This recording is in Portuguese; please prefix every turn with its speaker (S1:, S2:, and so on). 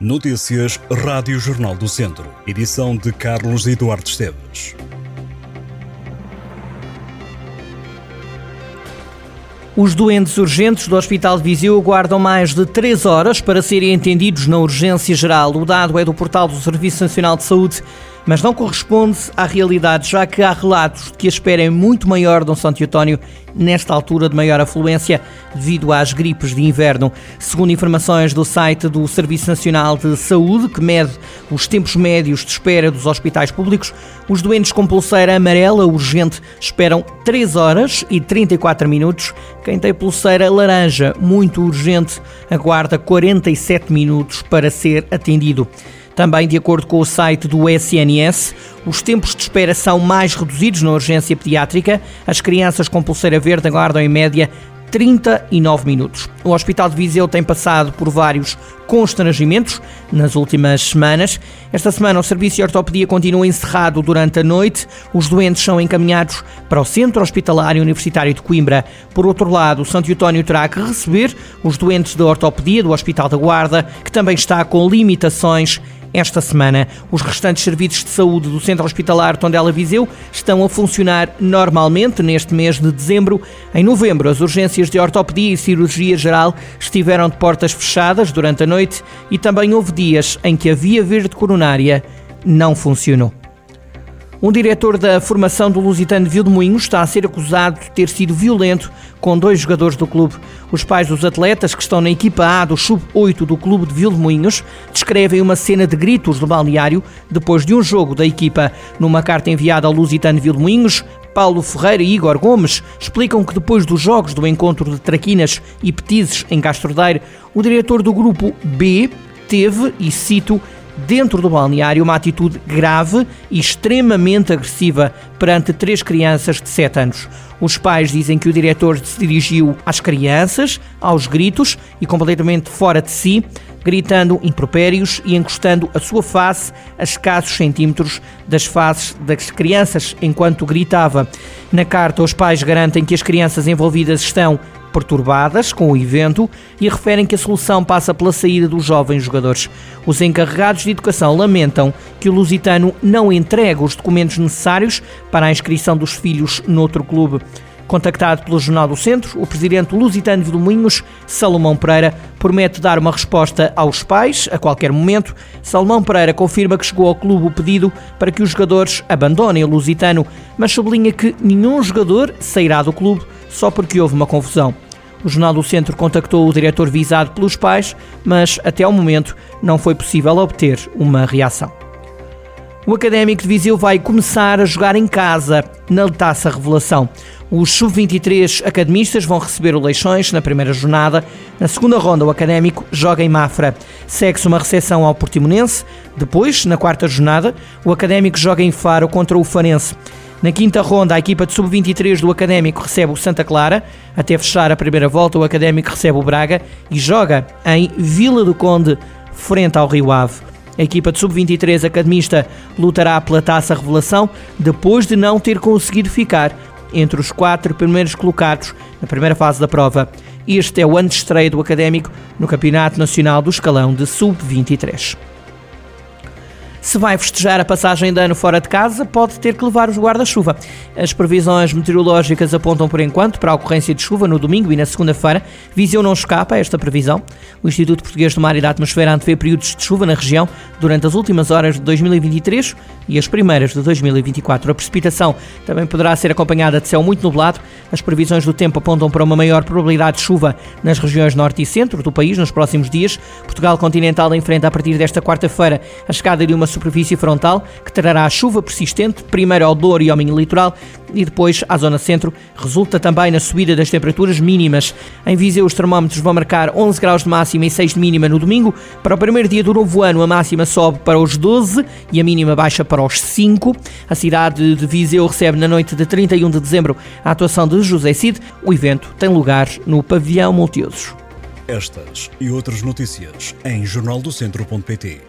S1: Notícias Rádio Jornal do Centro. Edição de Carlos Eduardo Esteves.
S2: Os doentes urgentes do Hospital de Viseu aguardam mais de 3 horas para serem atendidos na urgência geral. O dado é do portal do Serviço Nacional de Saúde mas não corresponde à realidade, já que há relatos de que a espera é muito maior de um Santo António nesta altura de maior afluência devido às gripes de inverno. Segundo informações do site do Serviço Nacional de Saúde, que mede os tempos médios de espera dos hospitais públicos, os doentes com pulseira amarela urgente esperam 3 horas e 34 minutos. Quem tem pulseira laranja muito urgente aguarda 47 minutos para ser atendido. Também, de acordo com o site do SNS, os tempos de espera são mais reduzidos na urgência pediátrica. As crianças com pulseira verde aguardam em média 39 minutos. O Hospital de Viseu tem passado por vários constrangimentos nas últimas semanas. Esta semana o serviço de ortopedia continua encerrado durante a noite. Os doentes são encaminhados para o Centro Hospitalar Universitário de Coimbra. Por outro lado, o Santo Eutónio terá que receber os doentes da ortopedia do Hospital da Guarda, que também está com limitações esta semana. Os restantes serviços de saúde do Centro Hospitalar Tondela Viseu estão a funcionar normalmente neste mês de dezembro. Em novembro, as urgências de ortopedia e cirurgia geral estiveram de portas fechadas durante a noite e também houve dias em que a via verde coronária não funcionou. Um diretor da formação do Lusitano de Vilmoinhos está a ser acusado de ter sido violento com dois jogadores do clube. Os pais dos atletas, que estão na equipa A do Sub-8 do clube de Vilmoinhos, descrevem uma cena de gritos no balneário depois de um jogo da equipa. Numa carta enviada ao Lusitano de Vilmoinhos, Paulo Ferreira e Igor Gomes explicam que depois dos jogos do encontro de Traquinas e Petizes em Castrodeiro, o diretor do grupo B teve, e cito, dentro do balneário uma atitude grave e extremamente agressiva perante três crianças de 7 anos. Os pais dizem que o diretor se dirigiu às crianças, aos gritos e completamente fora de si, gritando impropérios e encostando a sua face a escassos centímetros das faces das crianças enquanto gritava. Na carta, os pais garantem que as crianças envolvidas estão perturbadas com o evento e referem que a solução passa pela saída dos jovens jogadores. Os encarregados de educação lamentam que o Lusitano não entrega os documentos necessários para a inscrição dos filhos noutro clube. Contactado pelo Jornal do Centro, o presidente lusitano de Domingos, Salomão Pereira, promete dar uma resposta aos pais a qualquer momento. Salomão Pereira confirma que chegou ao clube o pedido para que os jogadores abandonem o lusitano, mas sublinha que nenhum jogador sairá do clube só porque houve uma confusão. O Jornal do Centro contactou o diretor visado pelos pais, mas até ao momento não foi possível obter uma reação. O Académico de Viseu vai começar a jogar em casa na Taça Revelação. Os sub-23 academistas vão receber o Leixões na primeira jornada. Na segunda ronda, o Académico joga em Mafra. Segue-se uma recepção ao Portimonense. Depois, na quarta jornada, o Académico joga em Faro contra o Farense. Na quinta ronda, a equipa de sub-23 do Académico recebe o Santa Clara. Até fechar a primeira volta, o Académico recebe o Braga e joga em Vila do Conde, frente ao Rio Ave. A equipa de sub-23 academista lutará pela taça revelação depois de não ter conseguido ficar entre os quatro primeiros colocados na primeira fase da prova. Este é o ano de estreia do Académico no Campeonato Nacional do Escalão de Sub-23. Se vai festejar a passagem de ano fora de casa, pode ter que levar os guarda-chuva. As previsões meteorológicas apontam por enquanto para a ocorrência de chuva no domingo e na segunda-feira. Viseu não escapa a esta previsão. O Instituto Português do Mar e da Atmosfera antevê períodos de chuva na região durante as últimas horas de 2023 e as primeiras de 2024. A precipitação também poderá ser acompanhada de céu muito nublado. As previsões do tempo apontam para uma maior probabilidade de chuva nas regiões norte e centro do país nos próximos dias. Portugal continental enfrenta a partir desta quarta-feira a chegada de uma superfície frontal, que trará chuva persistente, primeiro ao Douro e ao Minho Litoral e depois à zona centro. Resulta também na subida das temperaturas mínimas. Em Viseu, os termómetros vão marcar 11 graus de máxima e 6 de mínima no domingo. Para o primeiro dia do novo ano, a máxima sobe para os 12 e a mínima baixa para os 5. A cidade de Viseu recebe na noite de 31 de dezembro a atuação de José Cid. O evento tem lugar no Pavilhão Multiusos.
S1: Estas e outras notícias em jornaldocentro.pt.